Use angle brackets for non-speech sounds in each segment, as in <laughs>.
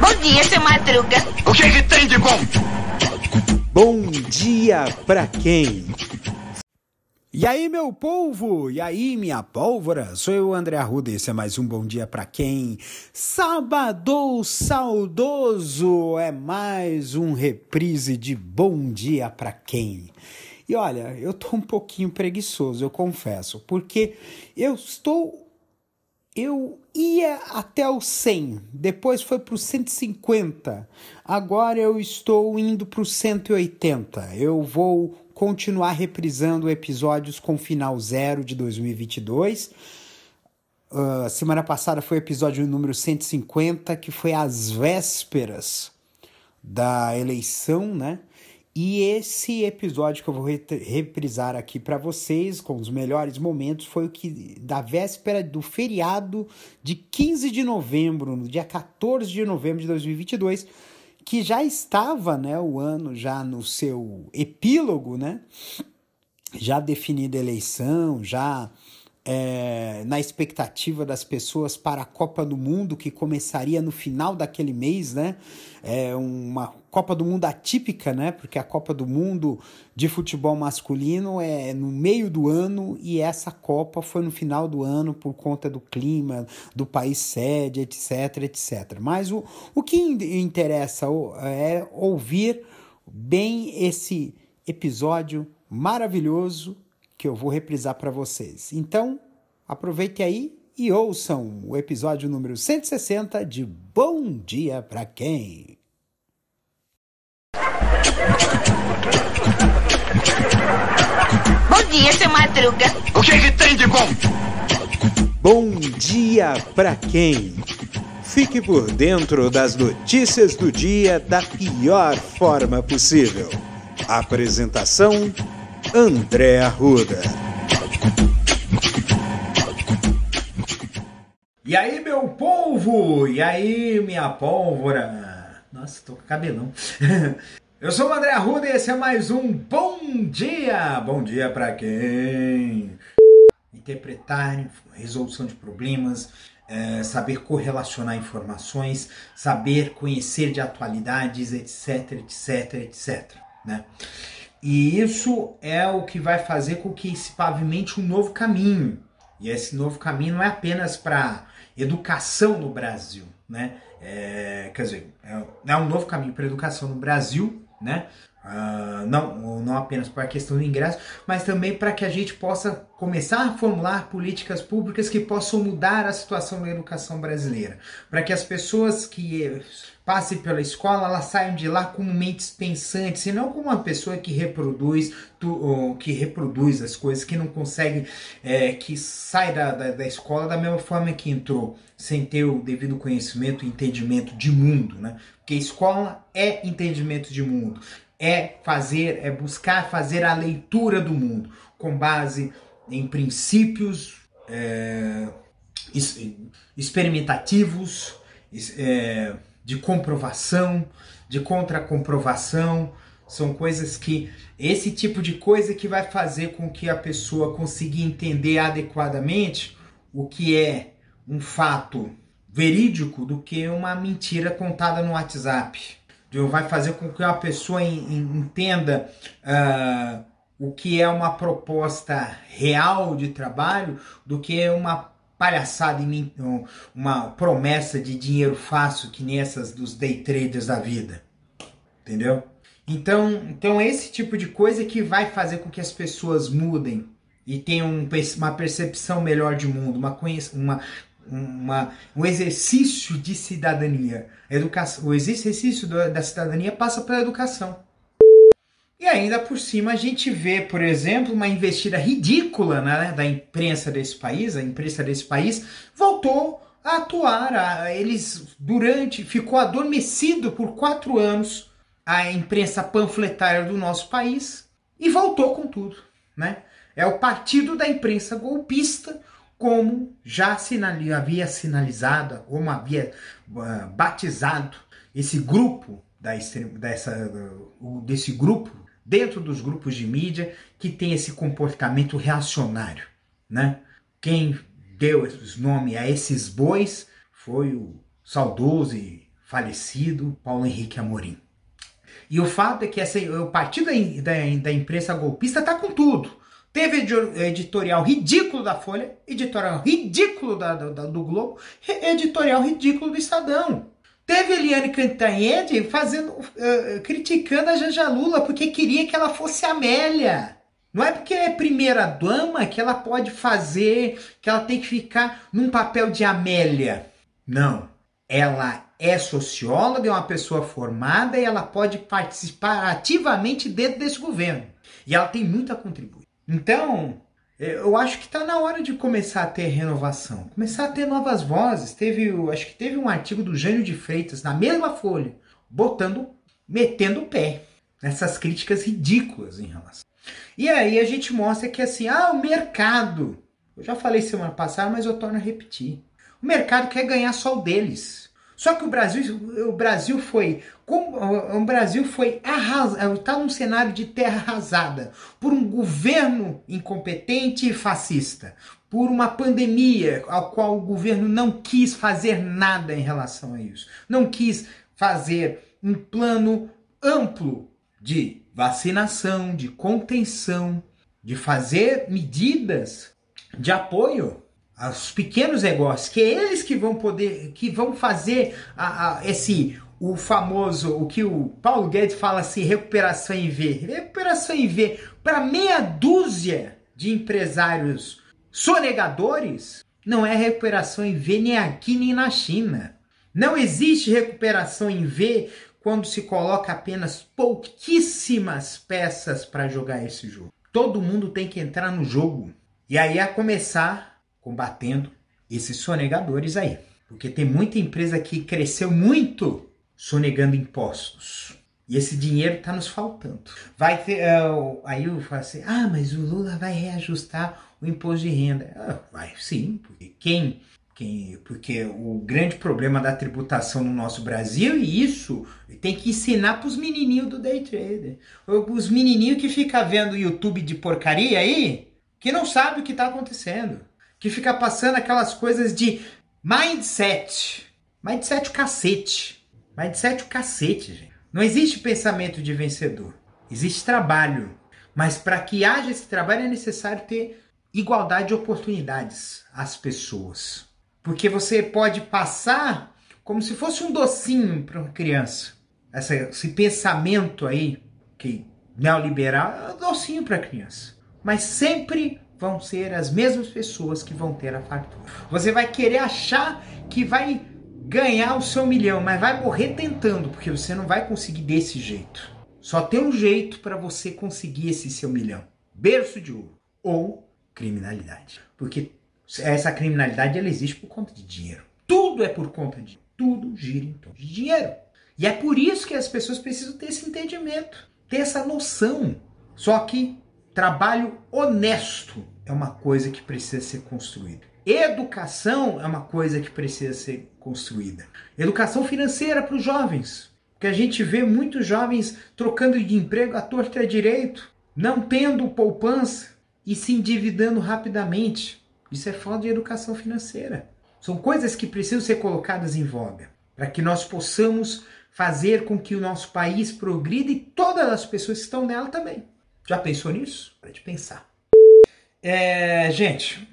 Bom dia, seu Madruga. O que, que tem de bom? Bom dia pra quem? E aí, meu povo? E aí, minha pólvora? Sou eu, André Arruda, esse é mais um Bom Dia Pra Quem? Sábado saudoso é mais um reprise de Bom Dia Pra Quem? E olha, eu tô um pouquinho preguiçoso, eu confesso, porque eu estou eu ia até o 100, depois foi para o 150, agora eu estou indo para o 180. Eu vou continuar reprisando episódios com final zero de 2022. Uh, semana passada foi o episódio número 150, que foi às vésperas da eleição, né? E esse episódio que eu vou reprisar aqui para vocês, com os melhores momentos, foi o que da véspera do feriado de 15 de novembro, no dia 14 de novembro de 2022, que já estava, né, o ano já no seu epílogo, né? Já definida a eleição, já é, na expectativa das pessoas para a Copa do Mundo, que começaria no final daquele mês, né? É uma Copa do Mundo atípica, né? Porque a Copa do Mundo de futebol masculino é no meio do ano e essa Copa foi no final do ano por conta do clima, do país sede, etc, etc. Mas o, o que interessa é ouvir bem esse episódio maravilhoso que eu vou reprisar para vocês. Então, aproveite aí e ouçam o episódio número 160 de Bom Dia para Quem. Bom dia, seu Madruga. O que, que tem de bom? Bom dia para quem? Fique por dentro das notícias do dia da pior forma possível. Apresentação André Arruda. E aí, meu povo? E aí, minha pólvora? Nossa, tô com cabelão. <laughs> Eu sou o André Arruda e esse é mais um Bom Dia! Bom dia para quem? Interpretar resolução de problemas, é, saber correlacionar informações, saber conhecer de atualidades, etc, etc, etc. Né? E isso é o que vai fazer com que se pavimente um novo caminho. E esse novo caminho não é apenas para educação no Brasil, né? É, quer dizer, é, é um novo caminho para educação no Brasil, né? Uh, não, não apenas para a questão do ingresso, mas também para que a gente possa começar a formular políticas públicas que possam mudar a situação da educação brasileira. Para que as pessoas que passem pela escola elas saiam de lá como mentes pensantes, e não como uma pessoa que reproduz, tu, que reproduz as coisas, que não consegue, é, que sai da, da, da, escola da mesma forma que entrou, sem ter o devido conhecimento e entendimento de mundo. Né? Porque escola é entendimento de mundo é fazer, é buscar fazer a leitura do mundo com base em princípios é, experimentativos, é, de comprovação, de contracomprovação. São coisas que. Esse tipo de coisa que vai fazer com que a pessoa consiga entender adequadamente o que é um fato verídico do que uma mentira contada no WhatsApp vai fazer com que uma pessoa entenda uh, o que é uma proposta real de trabalho do que uma palhaçada, uma promessa de dinheiro fácil que nem essas dos day traders da vida. Entendeu? Então, então esse tipo de coisa que vai fazer com que as pessoas mudem e tenham uma percepção melhor de mundo, uma, uma, uma, um exercício de cidadania. Educação, o exercício da cidadania passa pela educação. E ainda por cima a gente vê, por exemplo, uma investida ridícula né, da imprensa desse país. A imprensa desse país voltou a atuar. A, eles durante ficou adormecido por quatro anos a imprensa panfletária do nosso país e voltou com tudo, né? É o partido da imprensa golpista como já sinali, havia sinalizado, como havia uh, batizado esse grupo da, dessa, uh, desse grupo dentro dos grupos de mídia que tem esse comportamento reacionário, né? Quem deu os nomes a esses bois foi o saudoso e falecido Paulo Henrique Amorim. E o fato é que essa, o partido da, da, da imprensa golpista está com tudo. Teve editorial ridículo da Folha, editorial ridículo da, da, do Globo, editorial ridículo do Estadão. Teve Eliane Cantanhede fazendo, uh, criticando a Janja Lula porque queria que ela fosse Amélia. Não é porque é primeira dama que ela pode fazer, que ela tem que ficar num papel de Amélia. Não. Ela é socióloga, é uma pessoa formada e ela pode participar ativamente dentro desse governo. E ela tem muito a contribuir. Então, eu acho que está na hora de começar a ter renovação, começar a ter novas vozes. Teve, acho que teve um artigo do Jânio de Freitas na mesma folha, botando, metendo o pé nessas críticas ridículas em relação. E aí a gente mostra que assim, ah, o mercado. Eu já falei semana passada, mas eu torno a repetir. O mercado quer ganhar só o deles. Só que o Brasil, o Brasil foi, o Brasil foi arrasado, está num cenário de terra arrasada por um governo incompetente e fascista, por uma pandemia ao qual o governo não quis fazer nada em relação a isso, não quis fazer um plano amplo de vacinação, de contenção, de fazer medidas de apoio aos pequenos negócios, que é eles que vão poder, que vão fazer a, a, esse o famoso, o que o Paulo Guedes fala assim, recuperação em V. Recuperação em V para meia dúzia de empresários sonegadores não é recuperação em V nem aqui nem na China. Não existe recuperação em V quando se coloca apenas pouquíssimas peças para jogar esse jogo. Todo mundo tem que entrar no jogo. E aí a começar combatendo esses sonegadores aí. Porque tem muita empresa que cresceu muito sonegando impostos. E esse dinheiro está nos faltando. Vai ter. Uh, aí eu falo assim: ah, mas o Lula vai reajustar o imposto de renda. Ah, vai sim, porque quem. Quem, porque o grande problema da tributação no nosso Brasil, e isso tem que ensinar para os menininhos do day trader. Os menininhos que ficam vendo YouTube de porcaria aí, que não sabe o que está acontecendo que fica passando aquelas coisas de mindset. Mindset o cacete. Mindset o cacete, gente. Não existe pensamento de vencedor. Existe trabalho. Mas para que haja esse trabalho é necessário ter igualdade de oportunidades às pessoas. Porque você pode passar como se fosse um docinho para uma criança. Esse pensamento aí, que neoliberal, é um docinho para a criança. Mas sempre vão ser as mesmas pessoas que vão ter a fartura. Você vai querer achar que vai ganhar o seu milhão, mas vai morrer tentando, porque você não vai conseguir desse jeito. Só tem um jeito para você conseguir esse seu milhão: berço de ouro ou criminalidade. Porque essa criminalidade ela existe por conta de dinheiro. Tudo é por conta de tudo gira em torno de dinheiro. E é por isso que as pessoas precisam ter esse entendimento, ter essa noção. Só que Trabalho honesto é uma coisa que precisa ser construída. Educação é uma coisa que precisa ser construída. Educação financeira para os jovens. Porque a gente vê muitos jovens trocando de emprego à torta e à direito, não tendo poupança e se endividando rapidamente. Isso é falta de educação financeira. São coisas que precisam ser colocadas em voga para que nós possamos fazer com que o nosso país progrida e todas as pessoas que estão nela também. Já pensou nisso? Para de pensar. É, gente,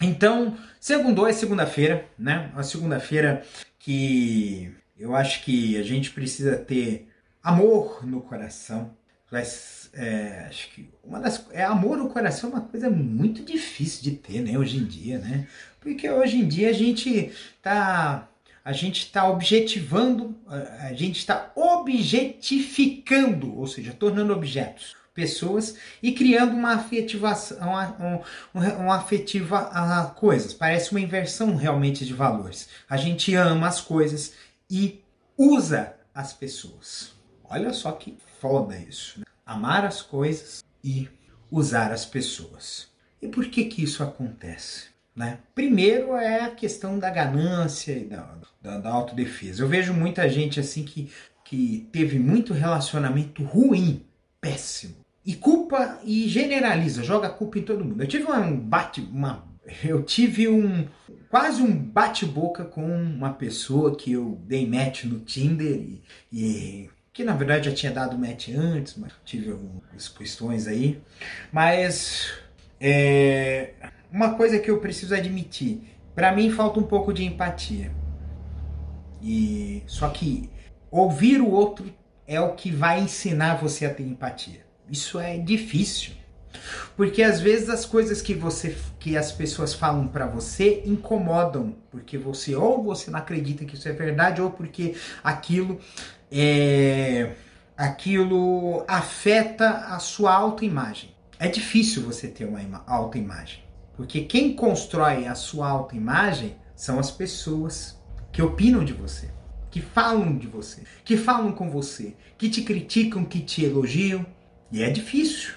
então, segundo é segunda-feira, né? A segunda-feira que eu acho que a gente precisa ter amor no coração. Mas, é, acho que uma das é amor no coração é uma coisa muito difícil de ter, né? Hoje em dia, né? Porque hoje em dia a gente tá a gente está objetivando, a gente está objetificando, ou seja, tornando objetos pessoas e criando uma afetivação, uma, uma, uma afetiva a coisas. Parece uma inversão realmente de valores. A gente ama as coisas e usa as pessoas. Olha só que foda isso. Né? Amar as coisas e usar as pessoas. E por que que isso acontece? Né? Primeiro é a questão da ganância e da, da, da autodefesa. Eu vejo muita gente assim que, que teve muito relacionamento ruim, péssimo, e culpa e generaliza, joga culpa em todo mundo. Eu tive um bate, uma, <laughs> eu tive um quase um bate-boca com uma pessoa que eu dei match no Tinder e, e que na verdade já tinha dado match antes, mas tive algumas questões aí. Mas é, uma coisa que eu preciso admitir, para mim falta um pouco de empatia. E só que ouvir o outro é o que vai ensinar você a ter empatia. Isso é difícil. Porque às vezes as coisas que você que as pessoas falam para você incomodam, porque você ou você não acredita que isso é verdade ou porque aquilo é aquilo afeta a sua autoimagem. É difícil você ter uma autoimagem, porque quem constrói a sua autoimagem são as pessoas que opinam de você, que falam de você, que falam com você, que te criticam, que te elogiam, e é difícil.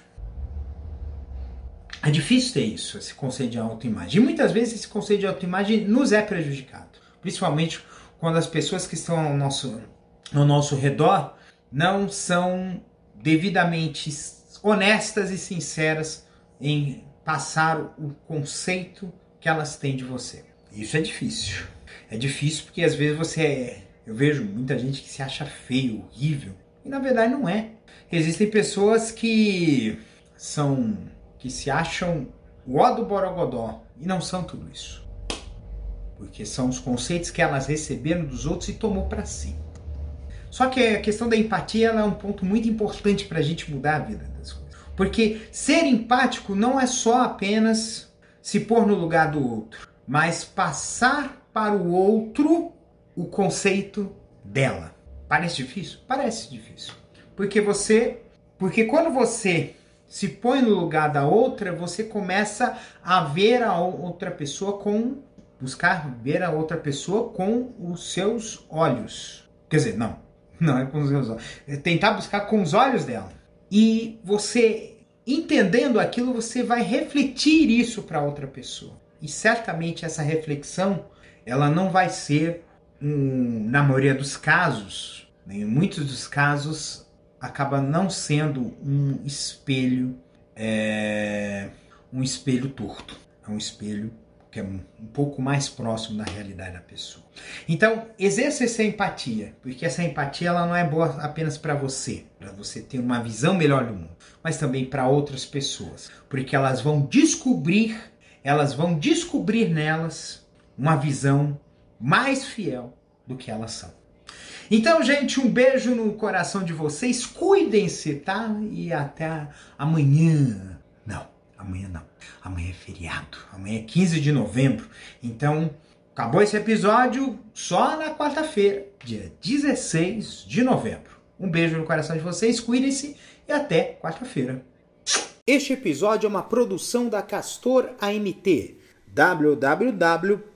É difícil ter isso, esse conceito de autoimagem. E muitas vezes esse conceito de autoimagem nos é prejudicado. Principalmente quando as pessoas que estão ao nosso, ao nosso redor não são devidamente honestas e sinceras em passar o conceito que elas têm de você. Isso é difícil. É difícil porque às vezes você é. Eu vejo muita gente que se acha feio, horrível. E na verdade não é. Existem pessoas que são que se acham o do Borogodó e não são tudo isso. Porque são os conceitos que elas receberam dos outros e tomou para si. Só que a questão da empatia é um ponto muito importante para a gente mudar a vida das coisas. Porque ser empático não é só apenas se pôr no lugar do outro, mas passar para o outro o conceito dela. Parece difícil? Parece difícil. Porque você. Porque quando você se põe no lugar da outra, você começa a ver a outra pessoa com buscar ver a outra pessoa com os seus olhos. Quer dizer, não, <laughs> não é com os seus olhos. É tentar buscar com os olhos dela. E você entendendo aquilo, você vai refletir isso para outra pessoa. E certamente essa reflexão, ela não vai ser um, na maioria dos casos, né, em muitos dos casos, acaba não sendo um espelho, é, um espelho torto. É um espelho que é um pouco mais próximo da realidade da pessoa. Então, exerça essa empatia, porque essa empatia ela não é boa apenas para você, para você ter uma visão melhor do mundo, mas também para outras pessoas, porque elas vão descobrir, elas vão descobrir nelas uma visão mais fiel do que elas são. Então, gente, um beijo no coração de vocês. Cuidem-se, tá? E até amanhã. Não, amanhã não. Amanhã é feriado. Amanhã é 15 de novembro. Então, acabou esse episódio só na quarta-feira, dia 16 de novembro. Um beijo no coração de vocês. Cuidem-se e até quarta-feira. Este episódio é uma produção da Castor AMT.